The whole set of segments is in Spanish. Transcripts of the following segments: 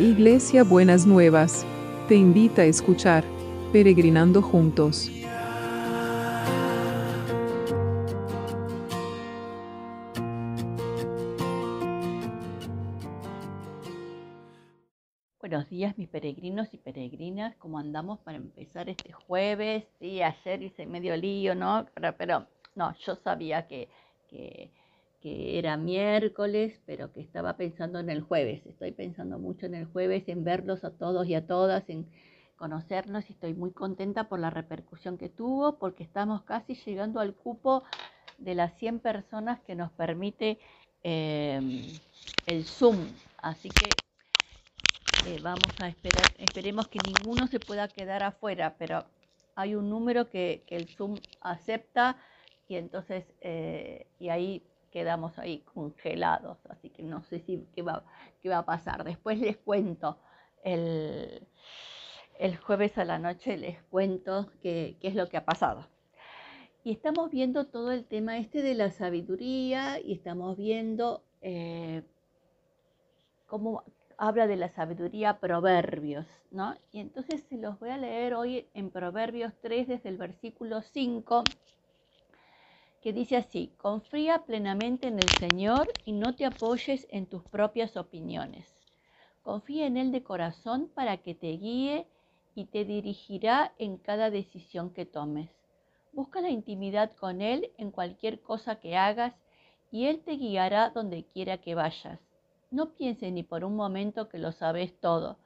Iglesia Buenas Nuevas, te invita a escuchar Peregrinando Juntos. Buenos días mis peregrinos y peregrinas, ¿cómo andamos para empezar este jueves? Sí, ayer hice medio lío, ¿no? Pero, pero no, yo sabía que, que que era miércoles, pero que estaba pensando en el jueves. Estoy pensando mucho en el jueves, en verlos a todos y a todas, en conocernos y estoy muy contenta por la repercusión que tuvo, porque estamos casi llegando al cupo de las 100 personas que nos permite em, el Zoom. Así que eh, vamos a esperar, esperemos que ninguno se pueda quedar afuera, pero hay un número que, el Zoom acepta y entonces, eh, y ahí quedamos ahí congelados, así que no sé si qué va, a pasar. Después les cuento, el, el jueves a la noche les cuento qué, qué, es lo que ha pasado. Y estamos viendo todo el tema este de la sabiduría y estamos viendo eh, cómo habla de la sabiduría Proverbios, ¿no? Y entonces se los voy a leer hoy en Proverbios 3 desde el versículo 5 que dice así, confía plenamente en el Señor y no te apoyes en tus propias opiniones. Confía en Él de corazón para que te guíe y te dirigirá en cada decisión que tomes. Busca la intimidad con Él en cualquier cosa que hagas y Él te guiará donde quiera que vayas. No pienses ni por un momento que lo sabes todo,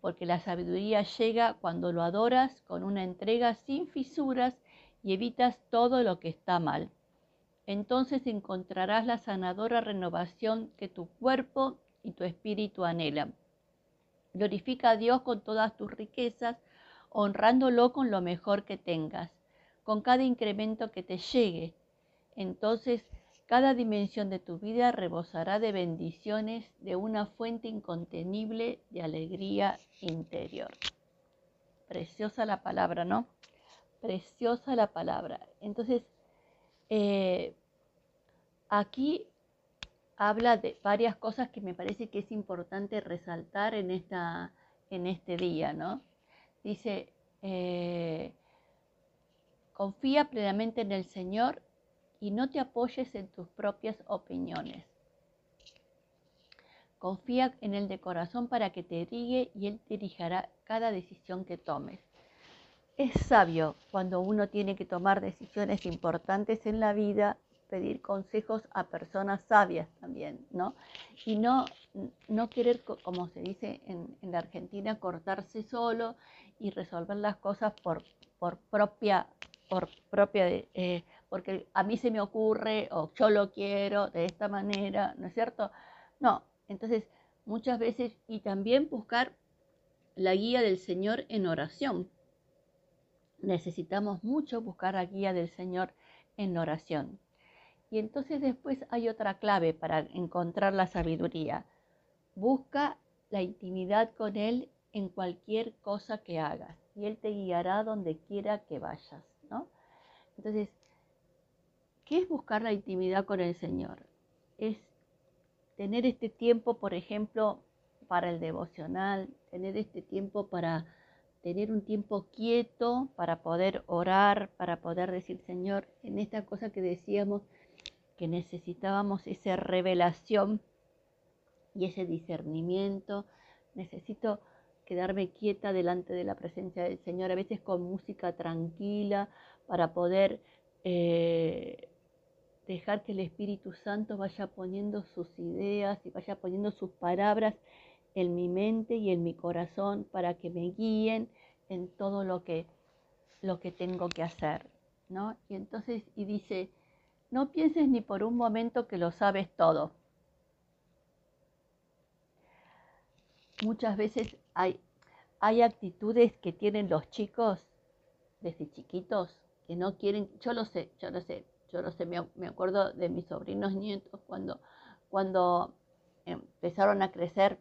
porque la sabiduría llega cuando lo adoras con una entrega sin fisuras y evitas todo lo que está mal entonces encontrarás la sanadora renovación que tu cuerpo y tu espíritu anhelan. Glorifica a Dios con todas tus riquezas, honrándolo con lo mejor que tengas, con cada incremento que te llegue. Entonces cada dimensión de tu vida rebosará de bendiciones, de una fuente incontenible de alegría interior. Preciosa la palabra, ¿no? Preciosa la palabra. Entonces, eh, aquí habla de varias cosas que me parece que es importante resaltar en, esta, en este día, ¿no? Dice, eh, confía plenamente en el Señor y no te apoyes en tus propias opiniones. Confía en Él de corazón para que te dirige y Él dirigirá cada decisión que tomes es sabio cuando uno tiene que tomar decisiones importantes en la vida, pedir consejos a personas sabias también, ¿no? Y no, no querer, como se dice en, la Argentina, cortarse solo y resolver las cosas por, por propia, por propia eh, porque a mí se me ocurre o yo lo quiero de esta manera, ¿no es cierto? No, entonces muchas veces y también buscar la guía del Señor en oración, necesitamos mucho buscar la guía del Señor en oración. Y entonces después hay otra clave para encontrar la sabiduría. Busca la intimidad con Él en cualquier cosa que hagas y Él te guiará donde quiera que vayas, ¿no? Entonces, ¿qué es buscar la intimidad con el Señor? Es tener este tiempo, por ejemplo, para el devocional, tener este tiempo para tener un tiempo quieto para poder orar, para poder decir, Señor, en esta cosa que decíamos que necesitábamos esa revelación y ese discernimiento, necesito quedarme quieta delante de la presencia del Señor, a veces con música tranquila, para poder eh, dejar que el Espíritu Santo vaya poniendo sus ideas y vaya poniendo sus palabras en mi mente y en mi corazón para que me guíen en todo lo que, lo que tengo que hacer. ¿no? Y entonces, y dice, no pienses ni por un momento que lo sabes todo. Muchas veces hay, hay actitudes que tienen los chicos desde chiquitos que no quieren, yo lo sé, yo lo sé, yo lo sé, me, me acuerdo de mis sobrinos nietos cuando, cuando empezaron a crecer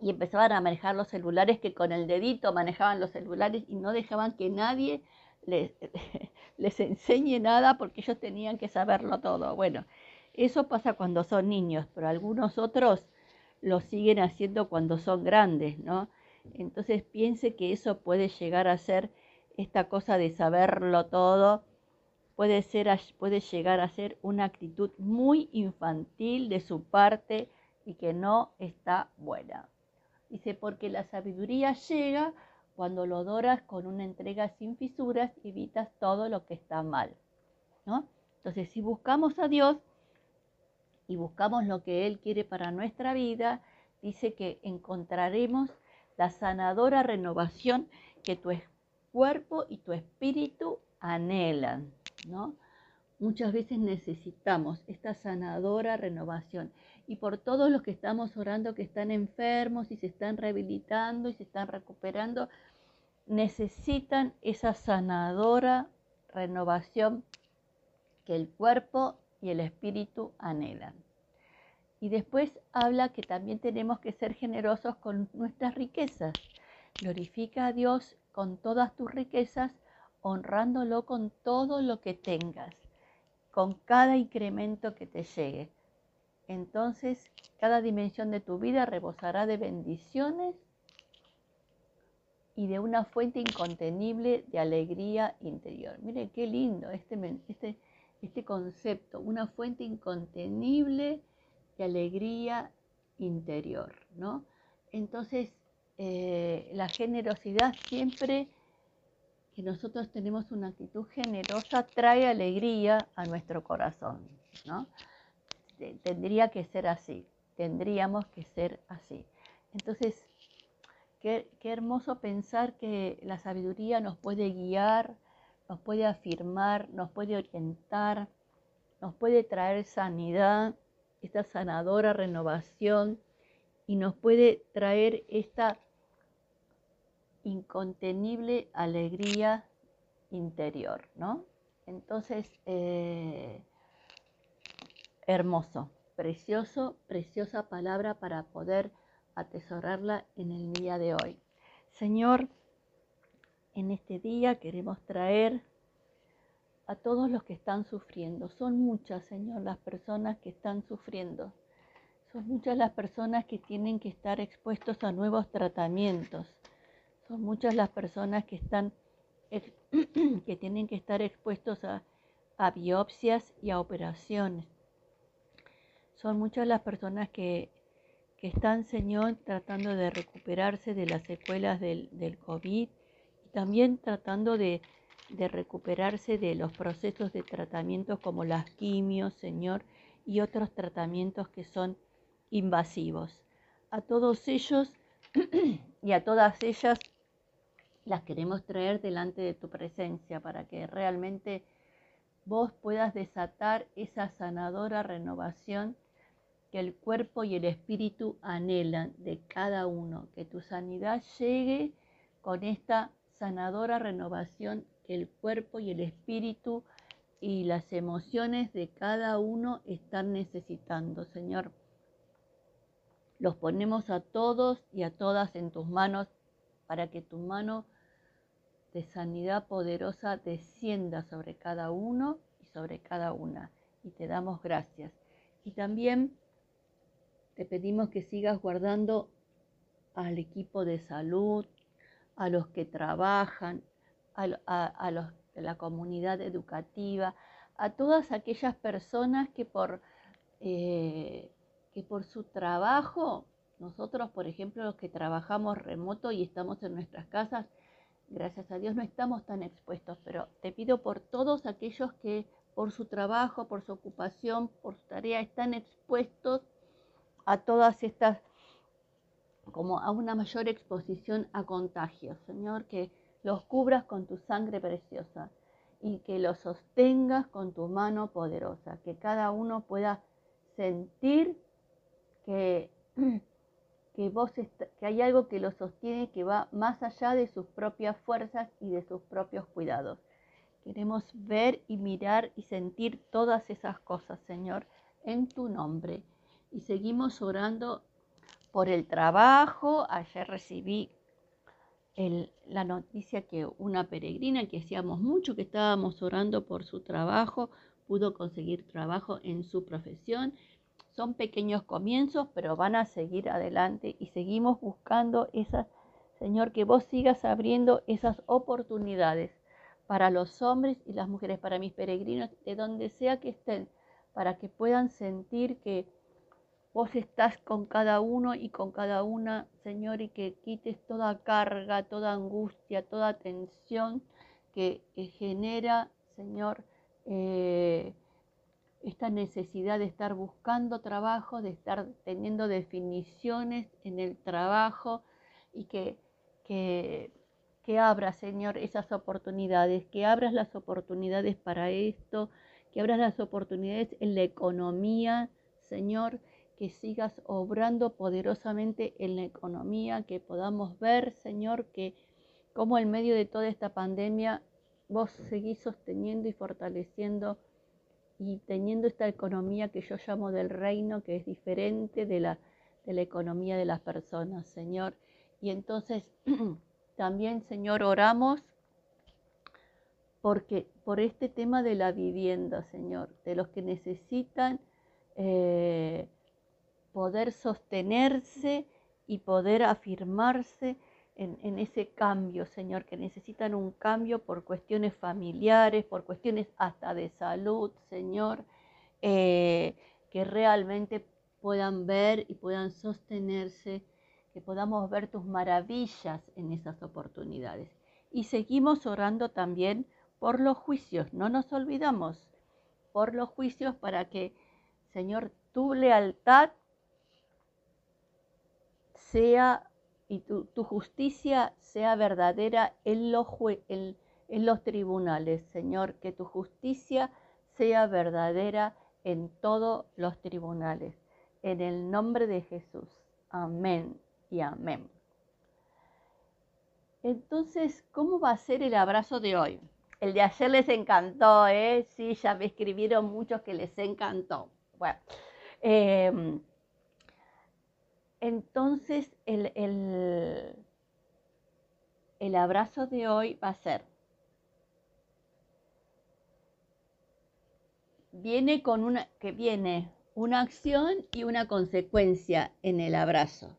y empezaban a manejar los celulares que con el dedito manejaban los celulares y no dejaban que nadie les, les enseñe nada porque ellos tenían que saberlo todo. Bueno, eso pasa cuando son niños, pero algunos otros lo siguen haciendo cuando son grandes, ¿no? Entonces piense que eso puede llegar a ser esta cosa de saberlo todo, puede, ser, puede llegar a ser una actitud muy infantil de su parte y que no está buena. Dice, porque la sabiduría llega cuando lo adoras con una entrega sin fisuras evitas todo lo que está mal. ¿no? Entonces, si buscamos a Dios y buscamos lo que Él quiere para nuestra vida, dice que encontraremos la sanadora renovación que tu cuerpo y tu espíritu anhelan, ¿no? Muchas veces necesitamos esta sanadora renovación y por todos los que estamos orando que están enfermos y se están rehabilitando y se están recuperando, necesitan esa sanadora renovación que el cuerpo y el espíritu anhelan. Y después habla que también tenemos que ser generosos con nuestras riquezas. Glorifica a Dios con todas tus riquezas, honrándolo con todo lo que tengas, con cada incremento que te llegue. Entonces, cada dimensión de tu vida rebosará de bendiciones y de una fuente incontenible de alegría interior. Mire qué lindo este, este, este concepto, una fuente incontenible de alegría interior, ¿no? Entonces, eh, la generosidad siempre que nosotros tenemos una actitud generosa trae alegría a nuestro corazón, ¿no? Tendría que ser así, tendríamos que ser así. Entonces, qué, qué hermoso pensar que la sabiduría nos puede guiar, nos puede afirmar, nos puede orientar, nos puede traer sanidad, esta sanadora renovación y nos puede traer esta incontenible alegría interior, ¿no? Entonces, eh, hermoso, precioso, preciosa palabra para poder atesorarla en el día de hoy. Señor, en este día queremos traer a todos los que están sufriendo. Son muchas, Señor, las personas que están sufriendo. Son muchas las personas que tienen que estar expuestos a nuevos tratamientos. Son muchas las personas que están que tienen que estar expuestos a, a biopsias y a operaciones. Son muchas las personas que, que están, Señor, tratando de recuperarse de las secuelas del, del COVID y también tratando de, de recuperarse de los procesos de tratamiento como las quimios, Señor, y otros tratamientos que son invasivos. A todos ellos y a todas ellas las queremos traer delante de tu presencia para que realmente vos puedas desatar esa sanadora renovación que el cuerpo y el espíritu anhelan de cada uno, que tu sanidad llegue con esta sanadora renovación que el cuerpo y el espíritu y las emociones de cada uno están necesitando, Señor. Los ponemos a todos y a todas en tus manos para que tu mano de sanidad poderosa descienda sobre cada uno y sobre cada una. Y te damos gracias. Y también te pedimos que sigas guardando al equipo de salud, a los que trabajan, a, los de la comunidad educativa, a todas aquellas personas que por, eh, que por su trabajo, nosotros, por ejemplo, los que trabajamos remoto y estamos en nuestras casas, gracias a Dios no estamos tan expuestos, pero te pido por todos aquellos que por su trabajo, por su ocupación, por su tarea, están expuestos a todas estas, como a una mayor exposición a contagios. Señor, que los cubras con tu sangre preciosa y que los sostengas con tu mano poderosa, que cada uno pueda sentir que, que, vos que hay algo que lo sostiene que va más allá de sus propias fuerzas y de sus propios cuidados. Queremos ver y mirar y sentir todas esas cosas, Señor, en tu nombre. Y seguimos orando por el trabajo. Ayer recibí la noticia que una peregrina que hacíamos mucho que estábamos orando por su trabajo, pudo conseguir trabajo en su profesión son pequeños comienzos, pero van a seguir adelante y seguimos buscando esas, Señor, que vos sigas abriendo esas oportunidades para los hombres y las mujeres, para mis peregrinos, de donde sea que estén, para que puedan sentir que vos estás con cada uno y con cada una, Señor, y que quites toda carga, toda angustia, toda tensión que, genera, Señor, eh, esta necesidad de estar buscando trabajo, de estar teniendo definiciones en el trabajo y que, que, que abras, Señor, esas oportunidades, que abras las oportunidades para esto, que abras las oportunidades en la economía, Señor, que sigas obrando poderosamente en la economía, que podamos ver, Señor, que como en medio de toda esta pandemia vos seguís sosteniendo y fortaleciendo y teniendo esta economía que yo llamo del reino, que es diferente de la, de la economía de las personas, Señor. Y entonces también, Señor, oramos porque por este tema de la vivienda, Señor, de los que necesitan eh, poder sostenerse y poder afirmarse en, ese cambio, Señor, que necesitan un cambio por cuestiones familiares, por cuestiones hasta de salud, Señor, eh, que realmente puedan ver y puedan sostenerse, que podamos ver tus maravillas en esas oportunidades. Y seguimos orando también por los juicios, no nos olvidamos, por los juicios para que, Señor, tu lealtad sea y tu, justicia sea verdadera en los, en, los tribunales, Señor, que tu justicia sea verdadera en todos los tribunales. En el nombre de Jesús. Amén y amén. Entonces, ¿cómo va a ser el abrazo de hoy? El de ayer les encantó, ¿eh? Sí, ya me escribieron muchos que les encantó. Bueno, eh, entonces, el, el, abrazo de hoy va a ser, viene con una, que viene una acción y una consecuencia en el abrazo.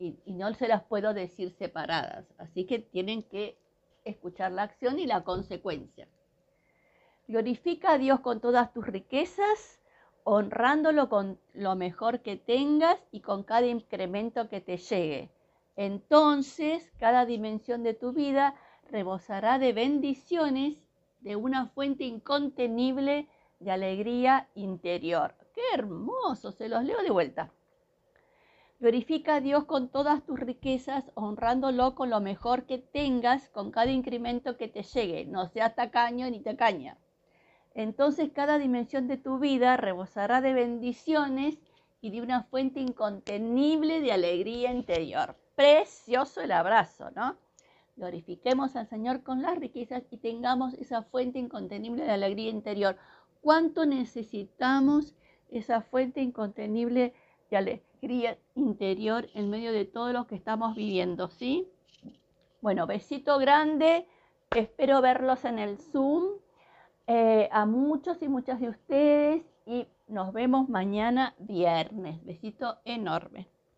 Y, y, no se las puedo decir separadas. Así que tienen que escuchar la acción y la consecuencia. Glorifica a Dios con todas tus riquezas honrándolo con lo mejor que tengas y con cada incremento que te llegue. Entonces, cada dimensión de tu vida rebosará de bendiciones, de una fuente incontenible de alegría interior. ¡Qué hermoso! Se los leo de vuelta. Glorifica a Dios con todas tus riquezas, honrándolo con lo mejor que tengas, con cada incremento que te llegue. No seas tacaño ni tacaña entonces cada dimensión de tu vida rebosará de bendiciones y de una fuente incontenible de alegría interior. Precioso el abrazo, ¿no? Glorifiquemos al Señor con las riquezas y tengamos esa fuente incontenible de alegría interior. ¿Cuánto necesitamos esa fuente incontenible de alegría interior en medio de todo lo que estamos viviendo, ¿sí? Bueno, besito grande. Espero verlos en el Zoom. Eh, a muchos y muchas de ustedes y nos vemos mañana viernes. Besito enorme.